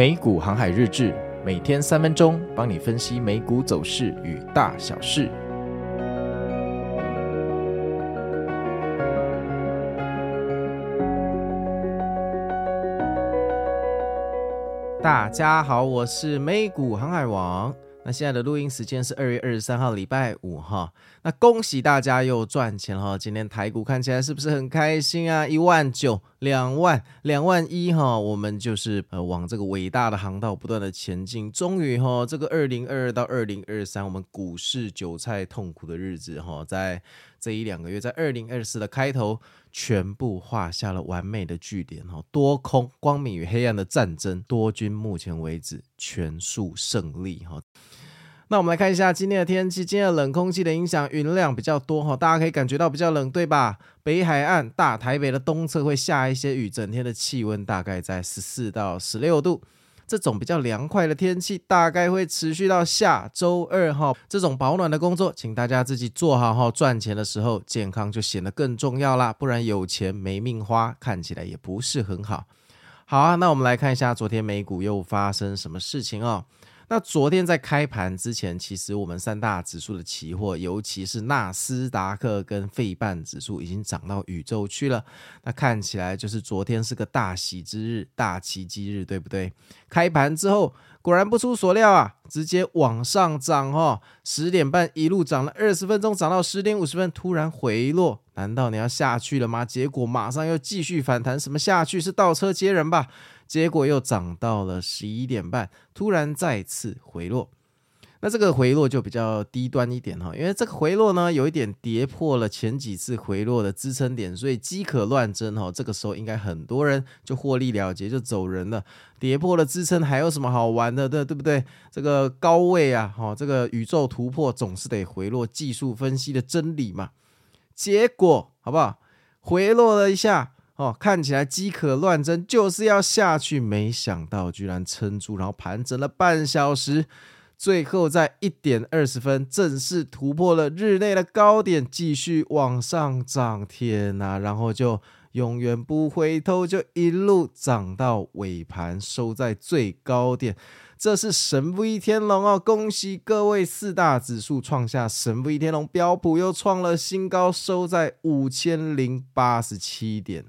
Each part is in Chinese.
美股航海日志，每天三分钟，帮你分析美股走势与大小事。大家好，我是美股航海王。那现在的录音时间是二月二十三号，礼拜五哈。那恭喜大家又赚钱了哈！今天台股看起来是不是很开心啊？一万九、两万、两万一哈，我们就是呃往这个伟大的航道不断的前进。终于哈，这个二零二二到二零二三，我们股市韭菜痛苦的日子哈，在这一两个月，在二零二四的开头，全部画下了完美的句点哈。多空光明与黑暗的战争，多军目前为止全数胜利哈。那我们来看一下今天的天气，今天的冷空气的影响，云量比较多哈，大家可以感觉到比较冷，对吧？北海岸、大台北的东侧会下一些雨，整天的气温大概在十四到十六度，这种比较凉快的天气大概会持续到下周二哈。这种保暖的工作，请大家自己做好哈。赚钱的时候，健康就显得更重要啦，不然有钱没命花，看起来也不是很好。好啊，那我们来看一下昨天美股又发生什么事情哦。那昨天在开盘之前，其实我们三大指数的期货，尤其是纳斯达克跟费半指数，已经涨到宇宙去了。那看起来就是昨天是个大喜之日、大奇迹日，对不对？开盘之后，果然不出所料啊，直接往上涨哦。十点半一路涨了二十分钟，涨到十点五十分，突然回落。难道你要下去了吗？结果马上又继续反弹，什么下去是倒车接人吧？结果又涨到了十一点半，突然再次回落。那这个回落就比较低端一点哈，因为这个回落呢，有一点跌破了前几次回落的支撑点，所以机可乱真哈。这个时候应该很多人就获利了结，就走人了。跌破了支撑还有什么好玩的？对对不对？这个高位啊，哈，这个宇宙突破总是得回落，技术分析的真理嘛。结果好不好？回落了一下。哦，看起来机可乱真，就是要下去，没想到居然撑住，然后盘整了半小时，最后在一点二十分正式突破了日内的高点，继续往上涨，天呐，然后就永远不回头，就一路涨到尾盘收在最高点。这是神威天龙哦！恭喜各位，四大指数创下神威天龙，标普又创了新高，收在五千零八十七点。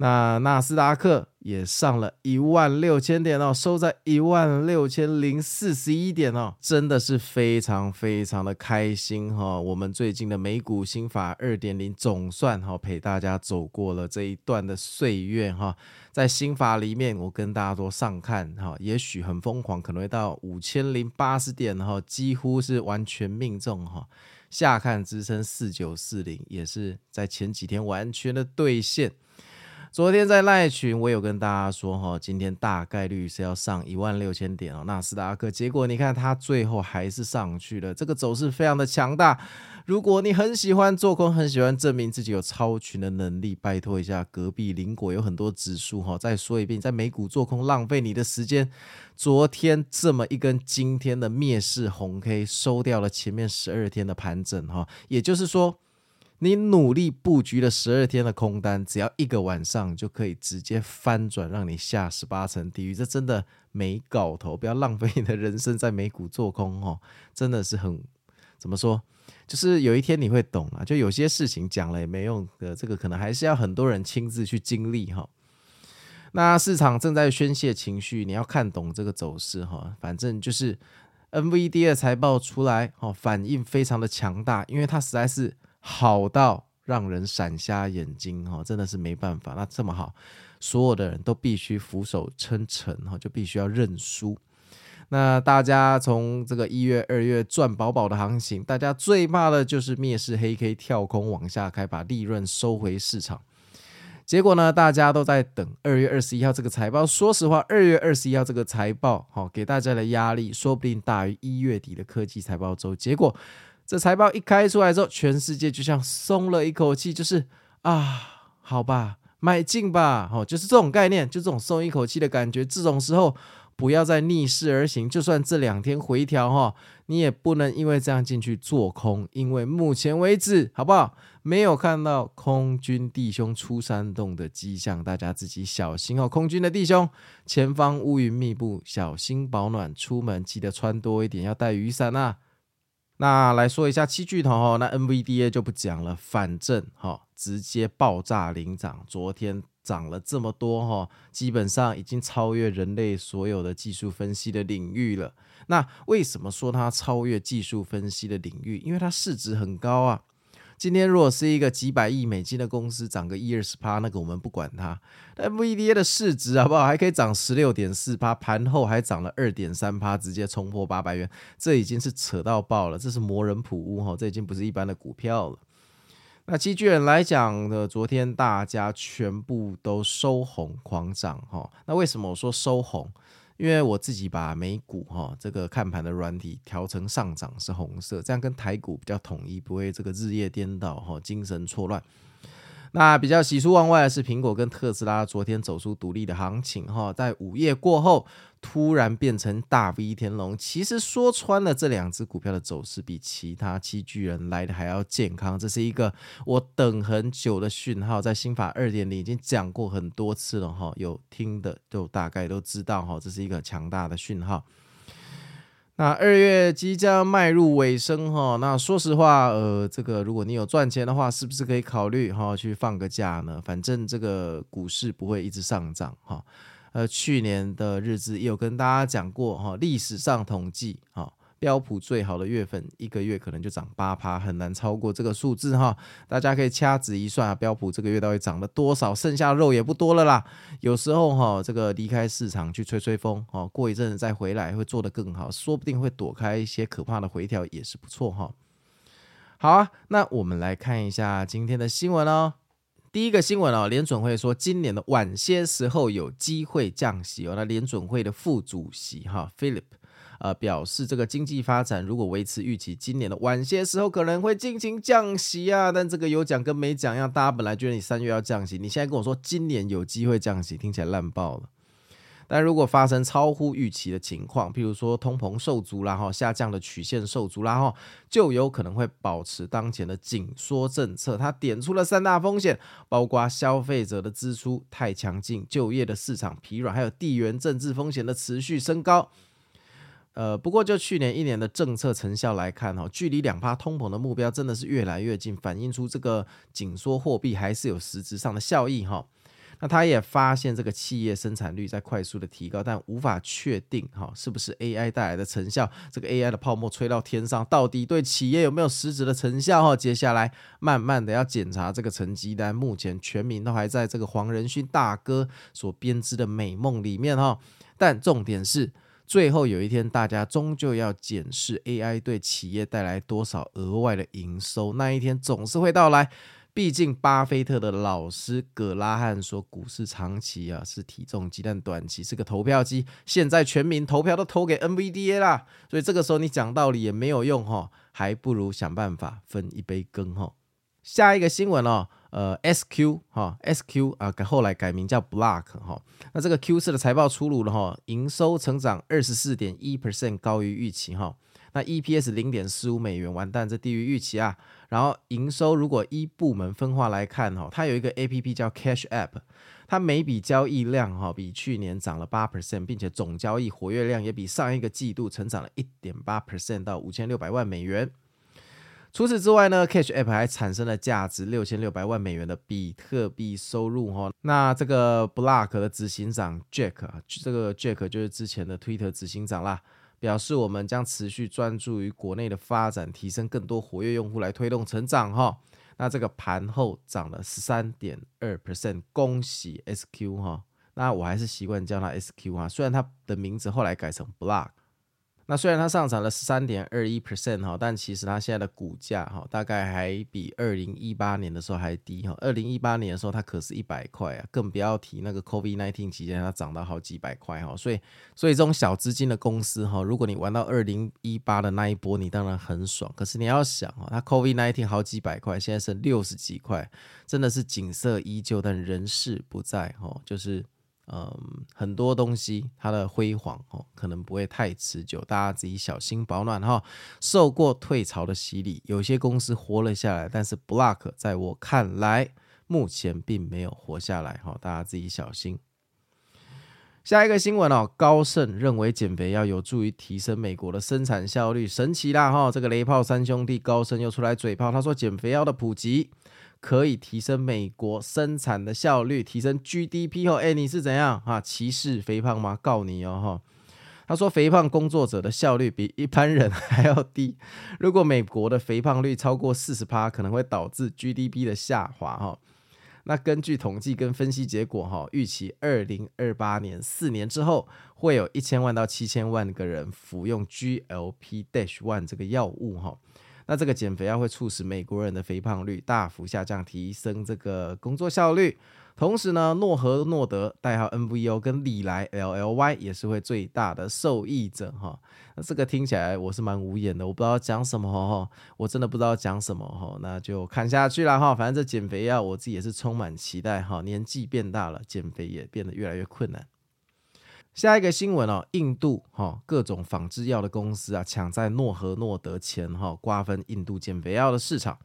那纳斯达克也上了一万六千点哦，收在一万六千零四十一点哦，真的是非常非常的开心哈！我们最近的美股新法二点零总算哈陪大家走过了这一段的岁月哈，在新法里面我跟大家说上看哈，也许很疯狂，可能会到五千零八十点哈，几乎是完全命中哈。下看支撑四九四零，也是在前几天完全的兑现。昨天在赖群，我有跟大家说哈，今天大概率是要上一万六千点哦，纳斯达克。结果你看，它最后还是上去了，这个走势非常的强大。如果你很喜欢做空，很喜欢证明自己有超群的能力，拜托一下，隔壁邻国有很多指数哈。再说一遍，在美股做空浪费你的时间。昨天这么一根惊天的灭世红 K，收掉了前面十二天的盘整哈，也就是说。你努力布局了十二天的空单，只要一个晚上就可以直接翻转，让你下十八层地狱，这真的没搞头！不要浪费你的人生在美股做空哦，真的是很怎么说？就是有一天你会懂啊，就有些事情讲了也没用的，这个可能还是要很多人亲自去经历哈。那市场正在宣泄情绪，你要看懂这个走势哈。反正就是 NVD 的财报出来哦，反应非常的强大，因为它实在是。好到让人闪瞎眼睛哈，真的是没办法。那这么好，所有的人都必须俯首称臣哈，就必须要认输。那大家从这个一月、二月赚饱饱的行情，大家最怕的就是灭世黑 K 跳空往下开，把利润收回市场。结果呢，大家都在等二月二十一号这个财报。说实话，二月二十一号这个财报，好给大家的压力，说不定大于一月底的科技财报周。结果。这财报一开出来之后，全世界就像松了一口气，就是啊，好吧，买进吧，哦，就是这种概念，就这种松一口气的感觉。这种时候不要再逆势而行。就算这两天回调哈，你也不能因为这样进去做空，因为目前为止，好不好？没有看到空军弟兄出山洞的迹象，大家自己小心哦。空军的弟兄，前方乌云密布，小心保暖，出门记得穿多一点，要带雨伞啊。那来说一下七巨头哈，那 NVDA 就不讲了，反正哈直接爆炸领涨，昨天涨了这么多哈，基本上已经超越人类所有的技术分析的领域了。那为什么说它超越技术分析的领域？因为它市值很高啊。今天如果是一个几百亿美金的公司涨个一二十趴，那个我们不管它。NVDA 的市值好不好？还可以涨十六点四趴，盘后还涨了二点三趴，直接冲破八百元，这已经是扯到爆了，这是魔人普乌哈，这已经不是一般的股票了。那七巨人来讲的，昨天大家全部都收红狂涨哈。那为什么我说收红？因为我自己把美股哈这个看盘的软体调成上涨是红色，这样跟台股比较统一，不会这个日夜颠倒哈，精神错乱。那比较喜出望外的是，苹果跟特斯拉昨天走出独立的行情哈，在午夜过后突然变成大 V 天龙。其实说穿了，这两只股票的走势比其他七巨人来的还要健康，这是一个我等很久的讯号。在新法二点零已经讲过很多次了哈，有听的就大概都知道哈，这是一个强大的讯号。那二月即将迈入尾声哈，那说实话，呃，这个如果你有赚钱的话，是不是可以考虑哈去放个假呢？反正这个股市不会一直上涨哈。呃，去年的日子也有跟大家讲过哈，历史上统计哈。标普最好的月份，一个月可能就涨八趴，很难超过这个数字哈。大家可以掐指一算啊，标普这个月到底涨了多少？剩下的肉也不多了啦。有时候哈，这个离开市场去吹吹风，哈，过一阵子再回来会做得更好，说不定会躲开一些可怕的回调，也是不错哈。好啊，那我们来看一下今天的新闻哦。第一个新闻哦，联准会说今年的晚些时候有机会降息哦。那联准会的副主席哈，Philip。呃，表示这个经济发展如果维持预期，今年的晚些时候可能会进行降息啊。但这个有讲跟没讲一样，大家本来觉得你三月要降息，你现在跟我说今年有机会降息，听起来烂爆了。但如果发生超乎预期的情况，譬如说通膨受阻啦，哈，下降的曲线受阻啦，哈，就有可能会保持当前的紧缩政策。它点出了三大风险，包括消费者的支出太强劲、就业的市场疲软，还有地缘政治风险的持续升高。呃，不过就去年一年的政策成效来看，哈，距离两趴通膨的目标真的是越来越近，反映出这个紧缩货币还是有实质上的效益，哈。那他也发现这个企业生产率在快速的提高，但无法确定，哈，是不是 AI 带来的成效？这个 AI 的泡沫吹到天上，到底对企业有没有实质的成效？哈，接下来慢慢的要检查这个成绩单。目前全民都还在这个黄仁勋大哥所编织的美梦里面，哈。但重点是。最后有一天，大家终究要检视 AI 对企业带来多少额外的营收，那一天总是会到来。毕竟，巴菲特的老师葛拉汉说，股市长期啊是体重机，但短期是个投票机。现在全民投票都投给 NVDA 啦，所以这个时候你讲道理也没有用哈，还不如想办法分一杯羹哈。下一个新闻哦。呃，SQ 哈，SQ 啊，改后来改名叫 Block 哈。那这个 Q 四的财报出炉了哈，营收成长二十四点一 percent 高于预期哈。那 EPS 零点四五美元，完蛋，这低于预期啊。然后营收如果依部门分化来看哈，它有一个 APP 叫 Cash App，它每笔交易量哈比去年涨了八 percent，并且总交易活跃量也比上一个季度成长了一点八 percent 到五千六百万美元。除此之外呢，Cash App 还产生了价值六千六百万美元的比特币收入哈。那这个 Block 的执行长 Jack 啊，这个 Jack 就是之前的 Twitter 执行长啦，表示我们将持续专注于国内的发展，提升更多活跃用户来推动成长哈。那这个盘后涨了十三点二 percent，恭喜 SQ 哈。那我还是习惯叫它 SQ 哈，虽然它的名字后来改成 Block。那虽然它上涨了十三点二一 percent 哈，但其实它现在的股价哈，大概还比二零一八年的时候还低哈。二零一八年的时候它可是一百块啊，更不要提那个 COVID nineteen 期间它涨到好几百块哈。所以，所以这种小资金的公司哈，如果你玩到二零一八的那一波，你当然很爽。可是你要想哈，它 COVID nineteen 好几百块，现在是六十几块，真的是景色依旧，但人事不在哈，就是。嗯，很多东西它的辉煌哦，可能不会太持久，大家自己小心保暖哈。受过退潮的洗礼，有些公司活了下来，但是 Block 在我看来，目前并没有活下来哈，大家自己小心。下一个新闻哦，高盛认为减肥药有助于提升美国的生产效率，神奇啦哈！这个雷炮三兄弟高盛又出来嘴炮，他说减肥药的普及可以提升美国生产的效率，提升 GDP 后，哎，你是怎样啊？歧视肥胖吗？告你哦哈！他说肥胖工作者的效率比一般人还要低，如果美国的肥胖率超过四十趴，可能会导致 GDP 的下滑哈。那根据统计跟分析结果，哈，预期二零二八年四年之后，会有一千万到七千万个人服用 GLP-1 这个药物，哈。那这个减肥药会促使美国人的肥胖率大幅下降，提升这个工作效率。同时呢，诺和诺德代号 NVO 跟礼来 LLY 也是会最大的受益者哈。那这个听起来我是蛮无言的，我不知道讲什么哈，我真的不知道讲什么哈。那就看下去了哈。反正这减肥药我自己也是充满期待哈。年纪变大了，减肥也变得越来越困难。下一个新闻哦，印度哈各种仿制药的公司啊，抢在诺和诺德前哈瓜分印度减肥药的市场。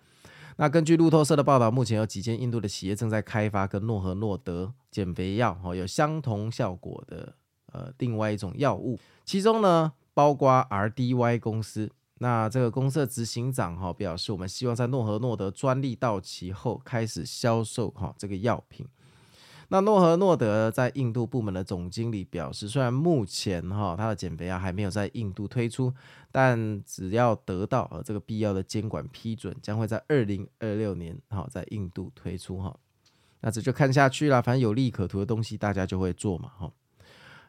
那根据路透社的报道，目前有几间印度的企业正在开发跟诺和诺德减肥药哈有相同效果的呃另外一种药物，其中呢包括 RDY 公司。那这个公司的执行长哈表示，我们希望在诺和诺德专利到期后开始销售哈这个药品。那诺和诺德在印度部门的总经理表示，虽然目前哈他的减肥药还没有在印度推出，但只要得到呃这个必要的监管批准，将会在二零二六年哈在印度推出哈。那这就看下去了，反正有利可图的东西大家就会做嘛哈。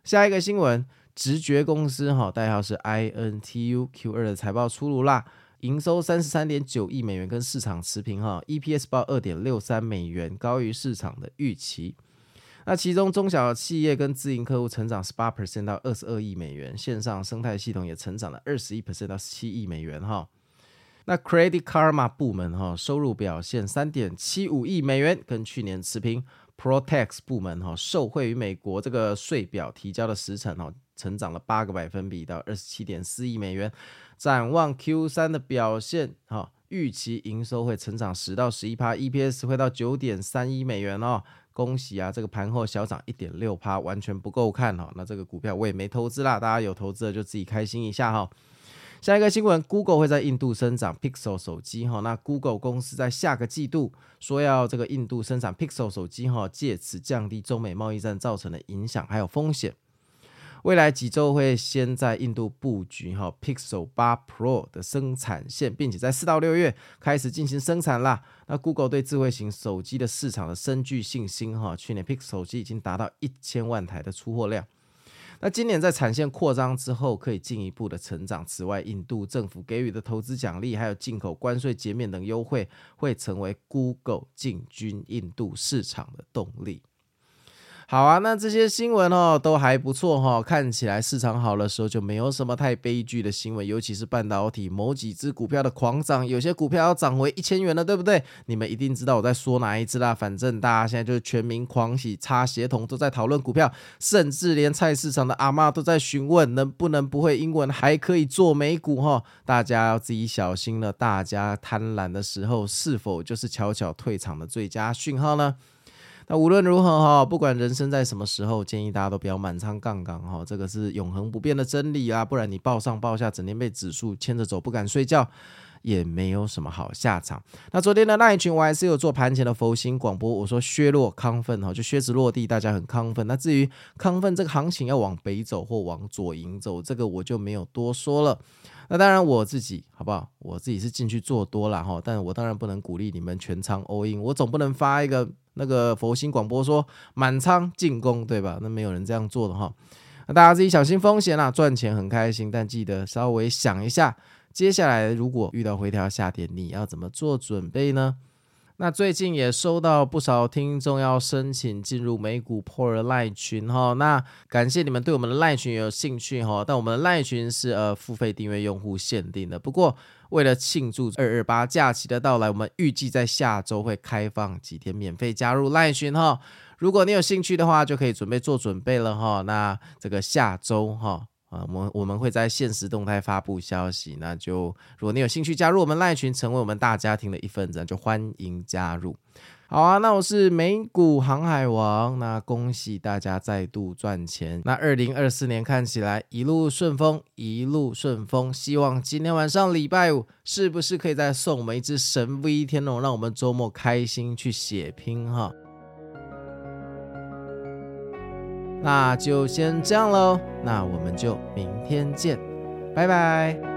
下一个新闻，直觉公司哈代号是 INTU Q 二的财报出炉啦。营收三十三点九亿美元，跟市场持平哈，EPS 报二点六三美元，高于市场的预期。那其中中小企业跟自营客户成长十八 percent 到二十二亿美元，线上生态系统也成长了二十一 percent 到十七亿美元哈。那 Credit Karma 部门哈收入表现三点七五亿美元，跟去年持平。Protex 部门哈受惠于美国这个税表提交的时程哈，成长了八个百分比到二十七点四亿美元。展望 Q 三的表现，哈，预期营收会成长十到十一趴，EPS 会到九点三一美元哦。恭喜啊，这个盘后小涨一点六趴，完全不够看哈。那这个股票我也没投资啦，大家有投资的就自己开心一下哈。下一个新闻，Google 会在印度生产 Pixel 手机哈。那 Google 公司在下个季度说要这个印度生产 Pixel 手机哈，借此降低中美贸易战造成的影响还有风险。未来几周会先在印度布局哈 Pixel 8 Pro 的生产线，并且在四到六月开始进行生产啦。那 Google 对智慧型手机的市场的深具信心哈，去年 Pixel 手机已经达到一千万台的出货量。那今年在产线扩张之后，可以进一步的成长。此外，印度政府给予的投资奖励，还有进口关税减免等优惠，会成为 Google 进军印度市场的动力。好啊，那这些新闻哦都还不错哈，看起来市场好的时候就没有什么太悲剧的新闻，尤其是半导体某几只股票的狂涨，有些股票要涨回一千元了，对不对？你们一定知道我在说哪一只啦。反正大家现在就是全民狂喜，插协同都在讨论股票，甚至连菜市场的阿嬷都在询问能不能不会英文还可以做美股哈。大家要自己小心了，大家贪婪的时候是否就是悄悄退场的最佳讯号呢？那无论如何哈，不管人生在什么时候，建议大家都不要满仓杠杆哈，这个是永恒不变的真理啊！不然你抱上抱下，整天被指数牵着走，不敢睡觉，也没有什么好下场。那昨天的那一群，我还是有做盘前的佛心广播，我说削弱亢奋哈，就靴子落地，大家很亢奋。那至于亢奋这个行情要往北走或往左营走，这个我就没有多说了。那当然我自己好不好？我自己是进去做多了哈，但我当然不能鼓励你们全仓 all in，我总不能发一个。那个佛心广播说满仓进攻，对吧？那没有人这样做的哈。那大家自己小心风险啦，赚钱很开心，但记得稍微想一下，接下来如果遇到回调下跌，你要怎么做准备呢？那最近也收到不少听众要申请进入美股 Power 赖群哈，那感谢你们对我们的赖群有兴趣哈，但我们的赖群是呃付费订阅用户限定的。不过为了庆祝二二八假期的到来，我们预计在下周会开放几天免费加入赖群哈。如果你有兴趣的话，就可以准备做准备了哈。那这个下周哈。啊，我我们会在限时动态发布消息，那就如果你有兴趣加入我们赖群，成为我们大家庭的一份子，就欢迎加入。好啊，那我是美股航海王，那恭喜大家再度赚钱。那二零二四年看起来一路顺风，一路顺风。希望今天晚上礼拜五是不是可以再送我们一只神 V 天龙，让我们周末开心去血拼哈。那就先这样喽，那我们就明天见，拜拜。